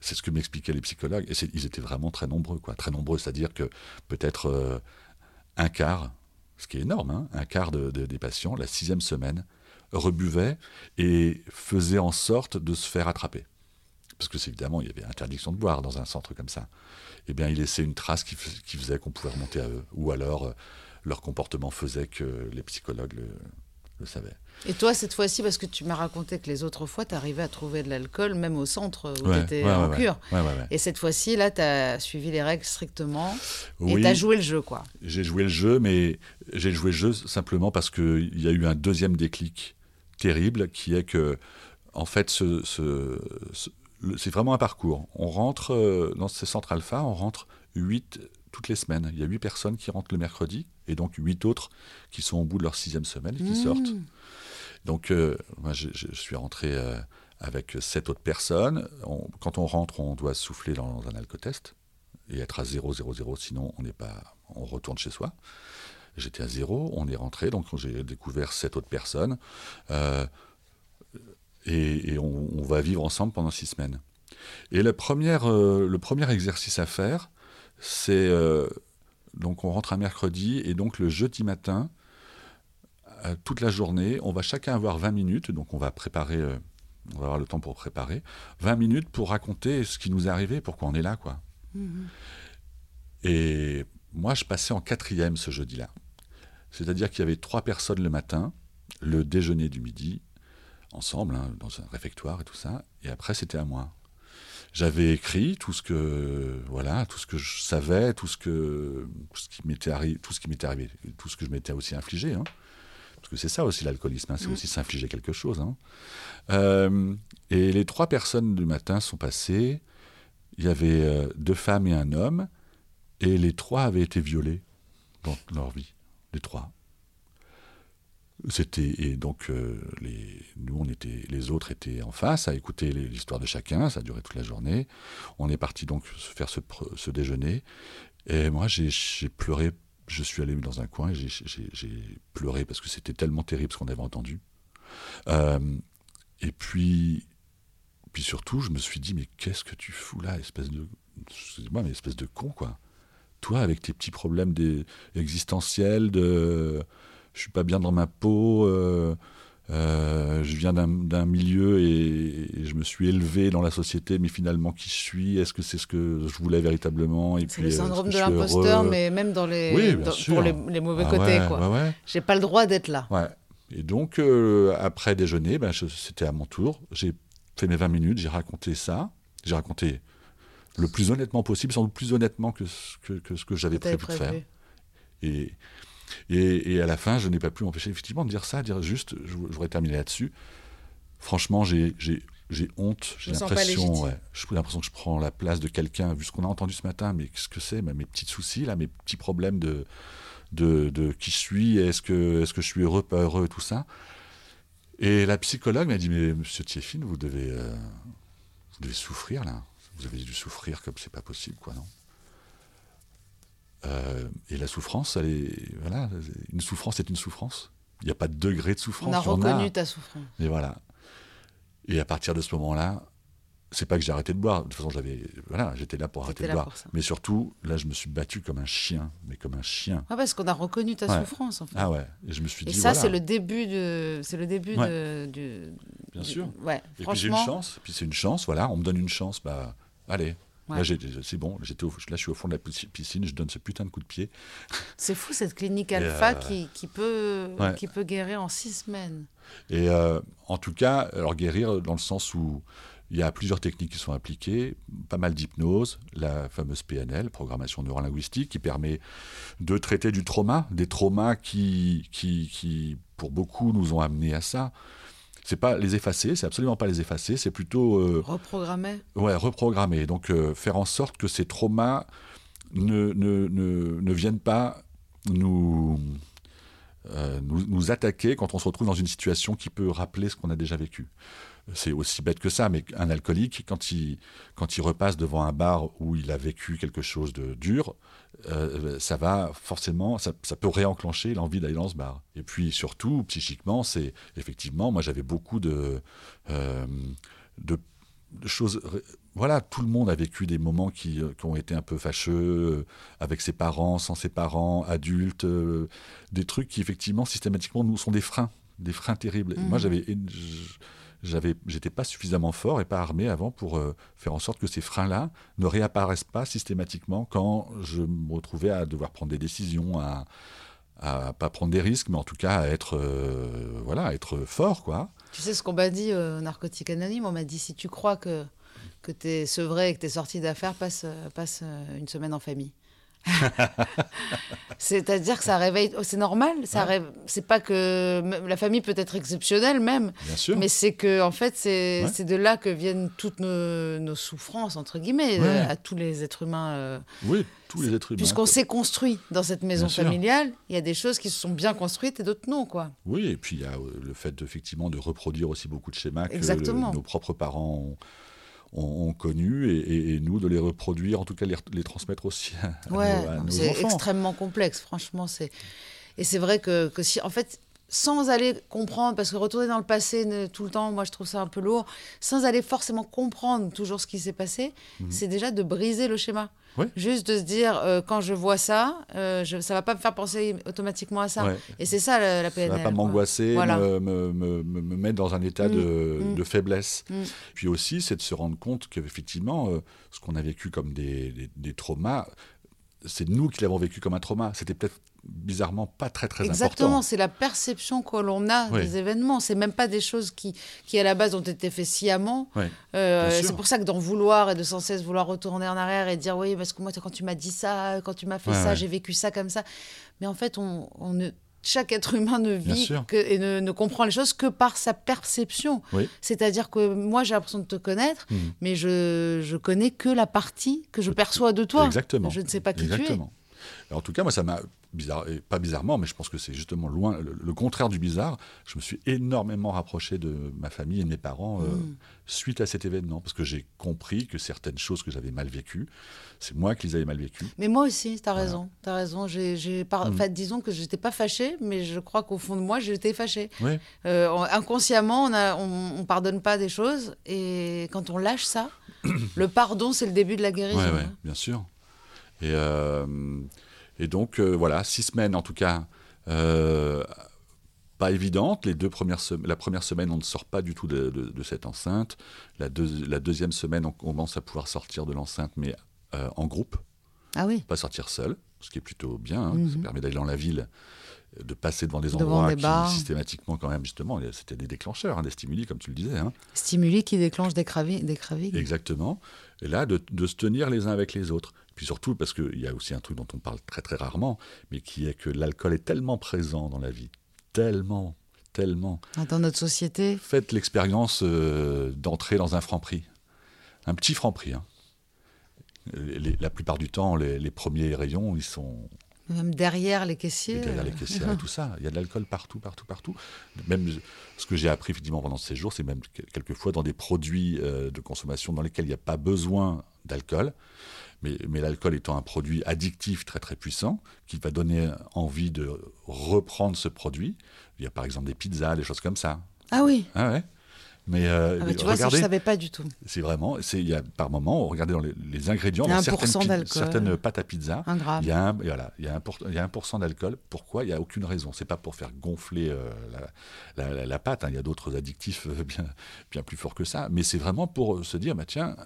C'est ce que m'expliquaient les psychologues. Et ils étaient vraiment très nombreux, quoi. Très nombreux, c'est-à-dire que peut-être euh, un quart, ce qui est énorme, hein, un quart de- de- des patients, la sixième semaine, rebuvaient et faisaient en sorte de se faire attraper. Parce que évidemment, il y avait interdiction de boire dans un centre comme ça. Eh bien, ils laissaient une trace qui faisait qu'on pouvait remonter à eux. Ou alors, euh, leur comportement faisait que les psychologues le, le. Et toi, cette fois-ci, parce que tu m'as raconté que les autres fois, tu arrivais à trouver de l'alcool, même au centre où Ouais, tu étais ouais, en ouais, cure. Et cette fois-ci, là, tu as suivi les règles strictement et tu as joué le jeu, quoi. J'ai joué le jeu, mais j'ai joué le jeu simplement parce qu'il y a eu un deuxième déclic terrible qui est que, en fait, ce, ce- ce- le- c'est vraiment un parcours. On rentre euh, dans ces centres alpha, on rentre huit toutes les semaines. Il y a huit personnes qui rentrent le mercredi et donc huit autres qui sont au bout de leur sixième semaine et qui Mmh. sortent. Donc, euh, moi, je, je suis rentré euh, avec sept autres personnes. On- quand on rentre, on doit souffler dans un alcotest et être à 0, 0, 0, sinon on n'est pas, on retourne chez soi. J'étais à zéro, on est rentré, donc j'ai découvert sept autres personnes, euh, et, et on, on va vivre ensemble pendant six semaines. Et la première, le premier exercice à faire, c'est euh, donc on rentre un mercredi, et donc le jeudi matin, euh, toute la journée, on va chacun avoir 20 minutes, donc on va préparer, euh, on va avoir le temps pour préparer, 20 minutes pour raconter ce qui nous est arrivé, pourquoi on est là, quoi. Et moi, je passais en quatrième ce jeudi-là. C'est-à-dire qu'il y avait trois personnes le matin, le déjeuner du midi, ensemble, hein, dans un réfectoire et tout ça, et après, c'était à moi. J'avais écrit tout ce que voilà, tout ce que je savais, tout ce que tout ce qui m'était arrivé, tout ce qui m'était arrivé, tout ce que je m'étais aussi infligé, hein. parce que c'est ça aussi l'alcoolisme, hein, c'est aussi s'infliger quelque chose. hein. Euh, et les trois personnes du matin sont passées. Il y avait euh, deux femmes et un homme, et les trois avaient été violés dans leur vie, les trois. C'était et donc euh, nous on était les autres étaient en face à écouter l'histoire de chacun. Ça a duré toute la journée. On est parti donc faire ce, déjeuner. Et moi j'ai pleuré. Je suis allé dans un coin et j'ai- pleuré parce que c'était tellement terrible ce qu'on avait entendu. Euh, et puis puis surtout je me suis dit mais qu'est-ce que tu fous là espèce de excusez-moi mais espèce de con quoi. Toi avec tes petits problèmes des- existentiels de je suis pas bien dans ma peau. euh, euh, je viens d'un milieu et, et je me suis élevé dans la société, mais finalement, qui je suis Est-ce que c'est ce que je voulais véritablement C'est le euh, syndrome de l'imposteur, mais même dans les, Oui, dans- pour les, les mauvais Ah côtés, ouais, quoi. ouais, ouais. J'ai pas le droit d'être là. Ouais. Et donc, euh, après déjeuner, ben, c'était à mon tour. J'ai fait mes 20 minutes, j'ai raconté ça. J'ai raconté le plus honnêtement possible, sans doute plus honnêtement que ce que, que ce que j'avais T'avais prévu, de faire. prévu. Et, et, et à la fin, je n'ai pas pu m'empêcher effectivement de dire ça, de dire juste, je, je voudrais terminer là-dessus. Franchement, j'ai honte, j'ai l'impression légitime. ouais, j'ai l'impression que je prends la place de quelqu'un, vu ce qu'on a entendu ce matin, mais qu'est-ce que c'est, mes petits soucis, là, mes petits problèmes de, de, de qui je suis, est-ce que, est que je suis heureux, pas heureux, tout ça. Et la psychologue m'a dit, mais monsieur Tieffin, vous devez, euh, vous devez souffrir, là. Vous avez dû souffrir comme c'est pas possible, quoi, non? Euh, Et la souffrance, elle est, voilà, une souffrance est une souffrance. Il n'y a pas de degré de souffrance. On a reconnu ta souffrance. Et voilà. Et à partir de ce moment-là, c'est pas que j'ai arrêté de boire. De toute façon, j'avais, voilà, j'étais là pour arrêter de boire. ça. Mais surtout, là, je me suis battu comme un chien, mais comme un chien. Ah, parce qu'on a reconnu ta Ouais. souffrance, en fait. Ah ouais. Et je me suis Et dit. ça, voilà. c'est le début de, c'est le début Ouais. de, du. Bien du- sûr. Ouais. Et puis j'ai une chance. Puis c'est une chance. Voilà, on me donne une chance. Bah, allez. Ouais. Là, c'est bon. J'étais au- là, je suis au fond de la pisci- piscine. Je donne ce putain de coup de pied. [laughs] c'est fou cette clinique alpha euh, qui, qui peut ouais. qui peut guérir en six semaines. Et euh, en tout cas, alors guérir dans le sens où il y a plusieurs techniques qui sont appliquées, pas mal d'hypnose, la fameuse PNL, programmation neurolinguistique, qui permet de traiter du trauma, des traumas qui, qui, qui pour beaucoup, nous ont amenés à ça. C'est pas les effacer, c'est absolument pas les effacer, c'est plutôt euh, Reprogrammer. ouais, reprogrammer. Donc euh, faire en sorte que ces traumas ne, ne, ne, ne viennent pas nous, euh, nous, nous attaquer quand on se retrouve dans une situation qui peut rappeler ce qu'on a déjà vécu. C'est aussi bête que ça, mais un alcoolique, quand il, quand il repasse devant un bar où il a vécu quelque chose de dur, euh, ça va forcément, ça, ça peut réenclencher l'envie d'aller dans ce bar. Et puis surtout, psychiquement, c'est effectivement, moi j'avais beaucoup de, euh, de, de choses. Voilà, tout le monde a vécu des moments qui, euh, qui ont été un peu fâcheux, avec ses parents, sans ses parents, adultes, euh, des trucs qui effectivement systématiquement nous sont des freins, des freins terribles. Et moi j'avais j'avais, j'étais pas suffisamment fort et pas armé avant pour euh, faire en sorte que ces freins-là ne réapparaissent pas systématiquement quand je me retrouvais à devoir prendre des décisions, à, à pas prendre des risques, mais en tout cas à être, euh, voilà, être fort, quoi. Tu sais ce qu'on m'a dit euh, au Narcotique Anonyme? On m'a dit si tu crois que, que tu es sevré et que tu es sorti d'affaires, passe, passe euh, une semaine en famille. [laughs] C'est-à-dire que ça réveille. oh, c'est normal. Ça Ouais. C'est pas que la famille peut être exceptionnelle même, Bien sûr. mais c'est que en fait c'est Ouais. de là que viennent toutes nos, nos souffrances entre guillemets Ouais. euh, à tous les êtres humains. euh, Oui, tous les êtres humains. Puisqu'on s'est construit dans cette maison Bien familiale, il y a des choses qui se sont bien construites et d'autres non quoi. Oui, et puis il y a euh, le fait effectivement de reproduire aussi beaucoup de schémas que Exactement. le- nos propres parents ont, ont- ont connus et, nous de les reproduire, en tout cas les, les transmettre aussi à, à Ouais, nos, à nos c'est extrêmement complexe, franchement. Et c'est vrai que, que si, en fait, sans aller comprendre, parce que retourner dans le passé tout le temps, moi je trouve ça un peu lourd, sans aller forcément comprendre toujours ce qui s'est passé, c'est déjà de briser le schéma. Mhm. Ouais. Juste de se dire, euh, quand je vois ça, euh, je, ça va pas me faire penser automatiquement à ça. Ouais. Et c'est ça la, la Ça PNL. va pas m'angoisser, Voilà. me, me, me- me- me mettre dans un état de, Mm, mm. de faiblesse. Mm. Puis aussi, c'est de se rendre compte qu'effectivement, euh, ce qu'on a vécu comme des, des- des traumas, c'est nous qui l'avons vécu comme un trauma. C'était peut-être bizarrement pas très très Exactement, important. c'est la perception que l'on a Oui. des événements. C'est même pas des choses qui, qui à la base ont été faites sciemment. Euh, c'est pour ça que d'en vouloir et de sans cesse vouloir retourner en arrière et dire oui, parce que moi, quand tu m'as dit ça, quand tu m'as fait Ouais, ça, ouais. j'ai vécu ça comme ça. Mais en fait, on, on ne, chaque être humain ne vit que, et ne, ne comprend les choses que par sa perception. Oui. C'est-à-dire que moi, j'ai l'impression de te connaître, Mm. mais je, je connais que la partie que je perçois de toi. Exactement. Je ne sais pas qui Exactement. Et En tout cas, moi, ça m'a bizarre, et pas bizarrement, mais je pense que c'est justement loin le, le contraire du bizarre. Je me suis énormément rapproché de ma famille et de mes parents euh, Mm. suite à cet événement, parce que j'ai compris que certaines choses que j'avais mal vécues, c'est moi qui les avais mal vécues. Mais moi aussi, tu as Voilà. raison. Tu as raison. J'ai, par- Mm. disons que j'étais pas fâchée, mais je crois qu'au fond de moi, j'étais fâchée. Oui, Euh, on- inconsciemment, on, a, on, on pardonne pas des choses. Et quand on lâche ça, [coughs] le pardon, c'est le début de la guérison. ouais, hein. bien sûr. Et, euh, et donc, euh, voilà, six semaines en tout cas Euh, pas évidente. Les deux premières la première semaine, on ne sort pas du tout de, cette enceinte. La, la, deuxième semaine, on commence à pouvoir sortir de l'enceinte, mais euh, en groupe. Ah oui. Pas sortir seul, ce qui est plutôt bien. Hein. Ça Mhm. permet d'aller dans la ville, de passer devant des Devant endroits des qui, systématiquement, quand même, justement, c'était des déclencheurs, hein, des stimuli, comme tu le disais. hein. Stimuli qui déclenchent des, cravi des cravings. Exactement. Et là, de, de se tenir les uns avec les autres. Puis surtout, parce qu'il y a aussi un truc dont on parle très très rarement, mais qui est que l'alcool est tellement présent dans la vie, tellement, tellement. Dans notre société, Faites l'expérience euh, d'entrer dans un franc prix. Un petit franc prix. hein. Les- la plupart du temps, les, les premiers rayons, ils sont même derrière les caissiers. derrière les euh, caissières et tout ça. Il y a de l'alcool partout, partout, partout. Même ce que j'ai appris effectivement pendant ces jours, c'est même que- quelquefois dans des produits euh, de consommation dans lesquels il n'y a pas besoin d'alcool. Mais, mais l'alcool étant un produit addictif très très puissant, qui va donner envie de reprendre ce produit. Il y a par exemple des pizzas, des choses comme ça. Ah oui. Ah ouais. Mais, euh, Ah bah, tu vois, ça, je regardez, savais pas du tout. c'est vraiment, c'est, il y a par moment, regardez dans les, les ingrédients, Il y a dans 1% certaines, certaines pâtes à pizza, il y a un, voilà, il y a un, pour- il y a un pourcent d'alcool. Pourquoi? Il n'y a aucune raison. C'est pas pour faire gonfler euh, la, la- la- la pâte. hein. Il y a d'autres additifs euh, bien, bien plus forts que ça. Mais c'est vraiment pour se dire, bah, tiens,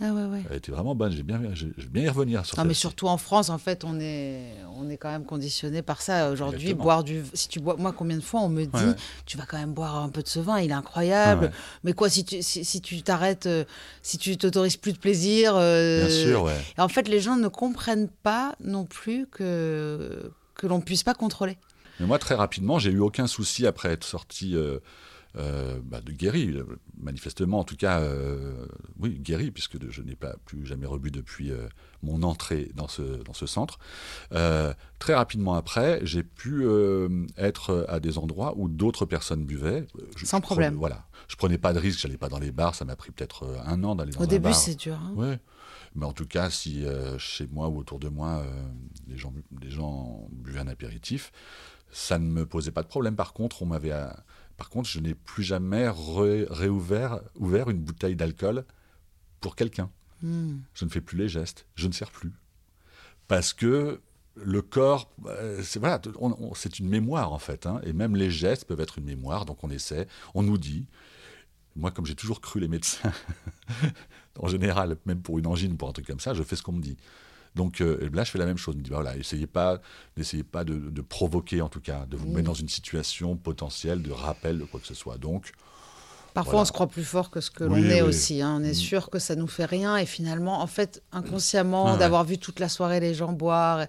Ah ouais, ouais. elle était vraiment bonne. J'ai bien, j'ai bien y revenir sur Non, mais surtout en France, en fait, on est, on est quand même conditionné par ça. Aujourd'hui, boire du. Si tu bois, moi, combien de fois on me dit, Ouais, ouais. tu vas quand même boire un peu de ce vin, il est incroyable. Mais quoi, si tu, si, si tu t'arrêtes, euh, si tu t'autorises plus de plaisir. euh, Bien sûr, ouais. et en fait, les gens ne comprennent pas non plus que que l'on puisse pas contrôler. Mais moi, très rapidement, j'ai eu aucun souci après être sorti euh, euh, bah, de guéri, euh, manifestement, en tout cas, euh, oui, guéri, puisque je n'ai pas plus jamais rebu depuis euh, mon entrée dans ce, dans ce centre. Très rapidement après, j'ai pu être à des endroits où d'autres personnes buvaient. Je- Sans je problème. prenais- voilà. Je prenais pas de risque, j'allais pas dans les bars, ça m'a pris peut-être un an d'aller dans Au un début, c'est dur. hein. Ouais. Mais en tout cas, si chez moi ou autour de moi, les, gens, les gens buvaient un apéritif, ça ne me posait pas de problème. Par contre, on m'avait, par contre, je n'ai plus jamais ré- réouvert ouvert une bouteille d'alcool pour quelqu'un. Hmm. Je ne fais plus les gestes. Je ne sers plus parce que le corps, euh, c'est voilà, c'est une mémoire en fait, hein, et même les gestes peuvent être une mémoire. Donc on essaie, on nous dit. Moi, comme j'ai toujours cru les médecins, [laughs] en général, même pour une angine, pour un truc comme ça, je fais ce qu'on me dit. Donc euh, là, je fais la même chose. Je me dis, bah, voilà, essayez pas, n'essayez pas de, de provoquer, en tout cas, de vous Mm. mettre dans une situation potentielle de rappel de quoi que ce soit. Donc, Parfois, Voilà. on se croit plus fort que ce que Oui, l'on est oui. aussi. hein. On est Mm. sûr que ça nous fait rien. Et finalement, en fait, inconsciemment, Ouais, ouais. d'avoir vu toute la soirée les gens boire.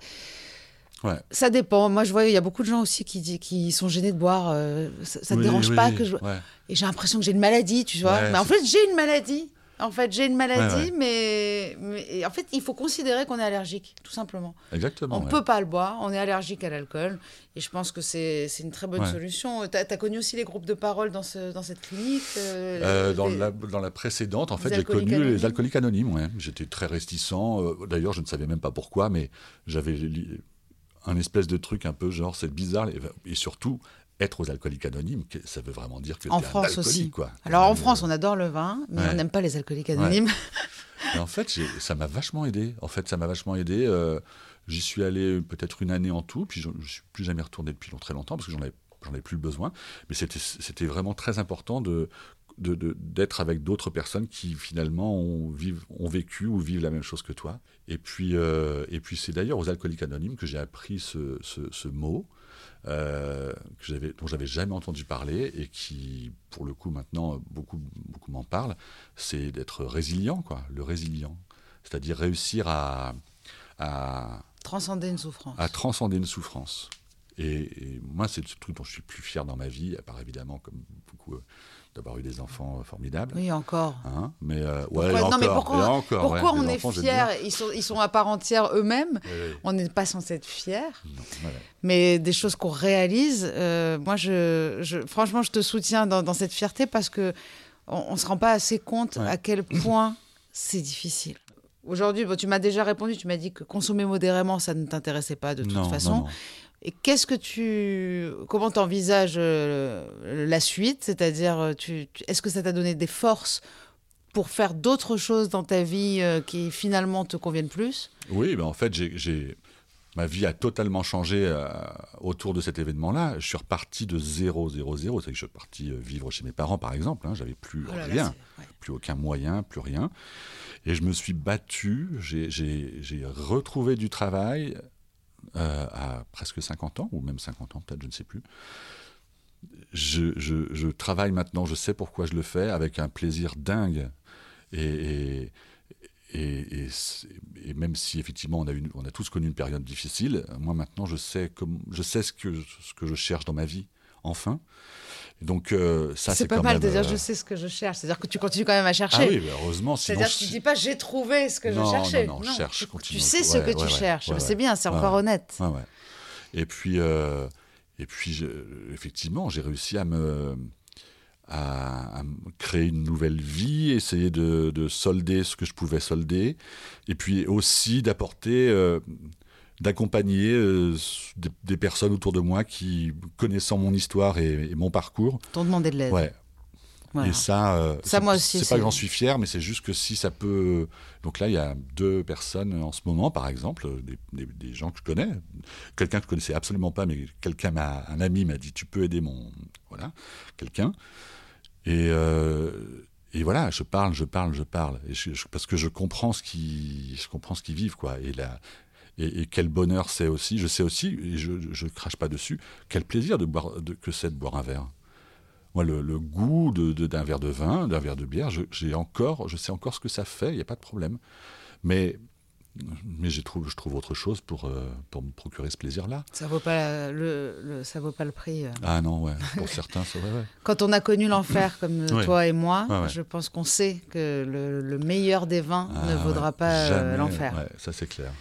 ouais. Ça dépend. Moi, je vois, il y a beaucoup de gens aussi qui, qui sont gênés de boire. euh, ça ne te Oui, dérange oui, pas oui, que je. ouais. Et j'ai l'impression que j'ai une maladie, tu vois. Ouais, mais en fait, j'ai une maladie. En fait, j'ai une maladie, Ouais, mais, en fait, il faut considérer qu'on est allergique, tout simplement. Exactement. On ne ouais. peut pas le boire, on est allergique à l'alcool. Et je pense que c'est une très bonne solution. Tu as, connu aussi les groupes de parole dans, ce, dans cette clinique euh, Euh, dans, les- la, dans la précédente, en fait, j'ai connu anonymes. les alcooliques anonymes. J'étais très réticent. euh, D'ailleurs, je ne savais même pas pourquoi, mais j'avais un espèce de truc un peu genre, c'est bizarre. Et surtout, être aux alcooliques anonymes, ça veut vraiment dire que En un France alcoolique, aussi. Quoi. Alors en Euh, France, on adore le vin, mais Ouais. on n'aime pas les alcooliques anonymes. [laughs] Et en fait, ça m'a vachement aidé. En fait, ça m'a vachement aidé. euh, J'y suis allé peut-être une année en tout, puis je ne suis plus jamais retourné depuis long- très longtemps parce que j'en avais, plus besoin. Mais c'était vraiment très important de de- de- d'être avec d'autres personnes qui finalement ont, vivent- ont vécu ou vivent la même chose que toi. Et puis, euh, et puis c'est d'ailleurs aux alcooliques anonymes que j'ai appris ce, ce- ce mot. Euh, que j'avais, dont j'avais jamais entendu parler et qui, pour le coup, maintenant, beaucoup, beaucoup m'en parlent, c'est d'être résilient, quoi, le résilient. C'est-à-dire réussir à, à, Transcender une souffrance. à transcender une souffrance. Et, et moi, c'est le truc dont je suis plus fier dans ma vie, à part évidemment, comme beaucoup, euh, d'avoir eu des enfants euh, formidables. Oui, encore. Hein, mais euh, Pourquoi- ouais, et non, mais encore, pourquoi, et encore, pourquoi ouais, on est enfants, fiers? Ils sont, ils sont à part entière eux-mêmes. On n'est pas censé être fiers. Non. Mais des choses qu'on réalise, euh, moi, je, je- franchement, je te soutiens dans, dans cette fierté parce que on, on se rend pas assez compte Ouais. à quel [coughs] point c'est difficile. Aujourd'hui, bon, tu m'as déjà répondu, tu m'as dit que consommer modérément, ça ne t'intéressait pas de toute Non, façon. non. Et qu'est-ce que tu, comment t'envisages euh, la suite? C'est-à-dire, euh, tu, est-ce que ça t'a donné des forces pour faire d'autres choses dans ta vie euh, qui finalement te conviennent plus? Oui, ben en fait, j'ai- ma vie a totalement changé euh, autour de cet événement-là. Je suis reparti de 0, 0, 0. C'est que je suis parti vivre chez mes parents, par exemple. Hein. J'avais plus Oh là là, rien, c'est- ouais. plus aucun moyen, plus rien. Et je me suis battu. J'ai- J'ai j'ai retrouvé du travail euh, à presque 50 ans, ou même 50 ans, peut-être, je ne sais plus. Je, travaille maintenant, je sais pourquoi je le fais, avec un plaisir dingue. Et, et, et même si effectivement on a, une- on a tous connu une période difficile, moi maintenant je sais, comme, je sais ce, que, ce que je cherche dans ma vie, enfin. Donc euh, ça c'est pas quand mal même, de dire euh, je sais ce que je cherche. C'est-à-dire que tu continues quand même à chercher. Ah oui, mais heureusement. C'est-à-dire que tu je- dis pas j'ai trouvé ce que Non, je cherchais. non, non, je cherche, tu, continue. tu sais ce Ouais, que tu ouais, cherches. c'est bien, c'est encore honnête. Et puis, euh, et puis je- effectivement, j'ai réussi à me, à, créer une nouvelle vie, essayer de, de solder ce que je pouvais solder, et puis aussi d'apporter, euh, d'accompagner euh, des, des personnes autour de moi qui, connaissant mon histoire et, et mon parcours, T'ont demandé de l'aide. ouais, Voilà. et ça, euh, Ça, moi aussi, C'est pas que j'en suis fier, mais c'est juste que si ça peut. Donc là, il y a deux personnes en ce moment, par exemple, des, des- des gens que je connais, quelqu'un que je connaissais absolument pas, mais quelqu'un m'a, un ami m'a dit, tu peux aider mon, voilà, quelqu'un. Et euh, et voilà, je parle, je parle, je parle, et je- je- parce que je comprends ce qui, je comprends ce qu'ils vivent, quoi. Et là. Et, et quel bonheur c'est aussi, je sais aussi, et je, je crache pas dessus, quel plaisir de boire, de- que c'est de boire un verre. Moi, le, le goût de- de- d'un verre de vin, d'un verre de bière, je, j'ai encore, je sais encore ce que ça fait, il n'y a pas de problème. Mais, mais je, trouve, je trouve autre chose pour, euh, pour me procurer ce plaisir-là. Ça vaut pas le, le- ça vaut pas le prix. euh. Ah non, ouais, pour certains, c'est vrai. ouais. [laughs] Quand on a connu l'enfer comme euh, Ouais. toi et moi, Ouais, ouais. je pense qu'on sait que le, le meilleur des vins ne Ah, vaudra ouais, pas euh, jamais, l'enfer. Ouais, ça c'est clair.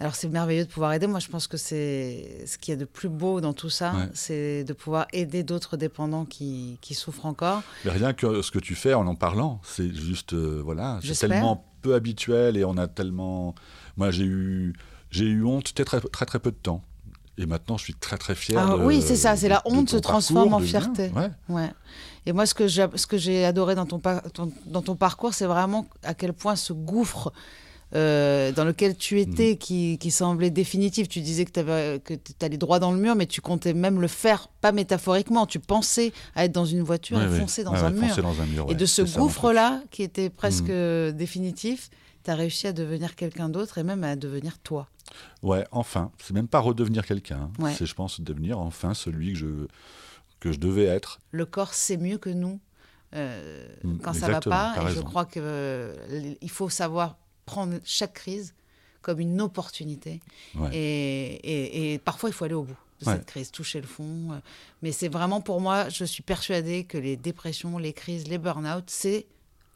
Alors c'est merveilleux de pouvoir aider. Moi, je pense que c'est ce qu'il y a de plus beau dans tout ça, Ouais. c'est de pouvoir aider d'autres dépendants qui, qui souffrent encore. Mais rien que ce que tu fais en en parlant, c'est juste, euh, voilà, c'est tellement peu habituel et on a tellement. Moi, j'ai eu, j'ai eu honte très, très, très, très peu de temps. Et maintenant, je suis très, très fier. Ah de- oui, c'est ça, c'est la honte se transforme en fierté. Ouais. Ouais. Et moi, ce que j'ai, ce que j'ai adoré dans ton, par- ton- dans ton parcours, c'est vraiment à quel point ce gouffre euh, dans lequel tu étais, Mhm. qui, qui semblait définitif. Tu disais que tu allais droit dans le mur, mais tu comptais même le faire, pas métaphoriquement. Tu pensais à être dans une voiture Ouais, et ouais. foncer dans Ouais, un mur. foncer dans un mur, Et de ce gouffre-là, qui était presque Mhm. définitif, tu as réussi à devenir quelqu'un d'autre et même à devenir toi. Ouais, enfin. C'est même pas redevenir quelqu'un. hein. C'est, je pense, devenir enfin celui que je, que je devais être. le corps sait mieux que nous euh, Mm, quand ça va exactement, pas. Et je crois qu'il il faut savoir prendre chaque crise comme une opportunité. Ouais. Et, et- et parfois, il faut aller au bout de Ouais. cette crise, toucher le fond. Mais c'est vraiment pour moi, je suis persuadée que les dépressions, les crises, les burn-out, c'est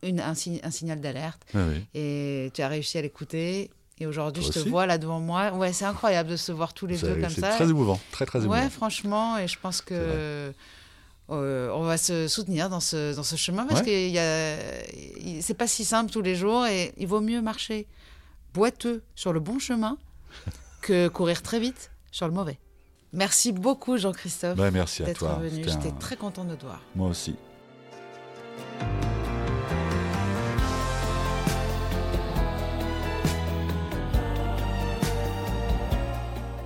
une- un, signe- un signal d'alerte. Ouais, ouais. Et tu as réussi à l'écouter. Et aujourd'hui, je te aussi vois là devant moi. Ouais, c'est incroyable de se voir tous les C'est, deux comme c'est ça. très émouvant. Très, très émouvant. Ouais, franchement, et je pense C'est que euh, on va se soutenir dans ce, dans ce chemin parce Ouais. que y a- il- c'est pas si simple tous les jours et il vaut mieux marcher boiteux sur le bon chemin [laughs] que courir très vite sur le mauvais. Merci beaucoup, Jean-Christophe, merci à d'être toi. venu. J'étais un- très contente de te voir. Moi aussi.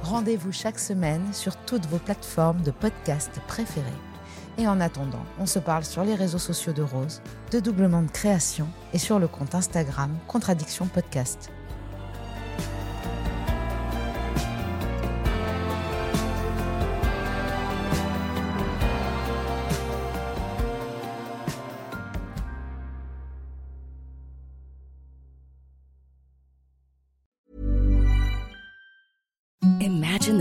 Rendez-vous chaque semaine sur toutes vos plateformes de podcast préférées. Et en attendant, on se parle sur les réseaux sociaux de Rose, de Doublement de Création et sur le compte Instagram Contradiction Podcast.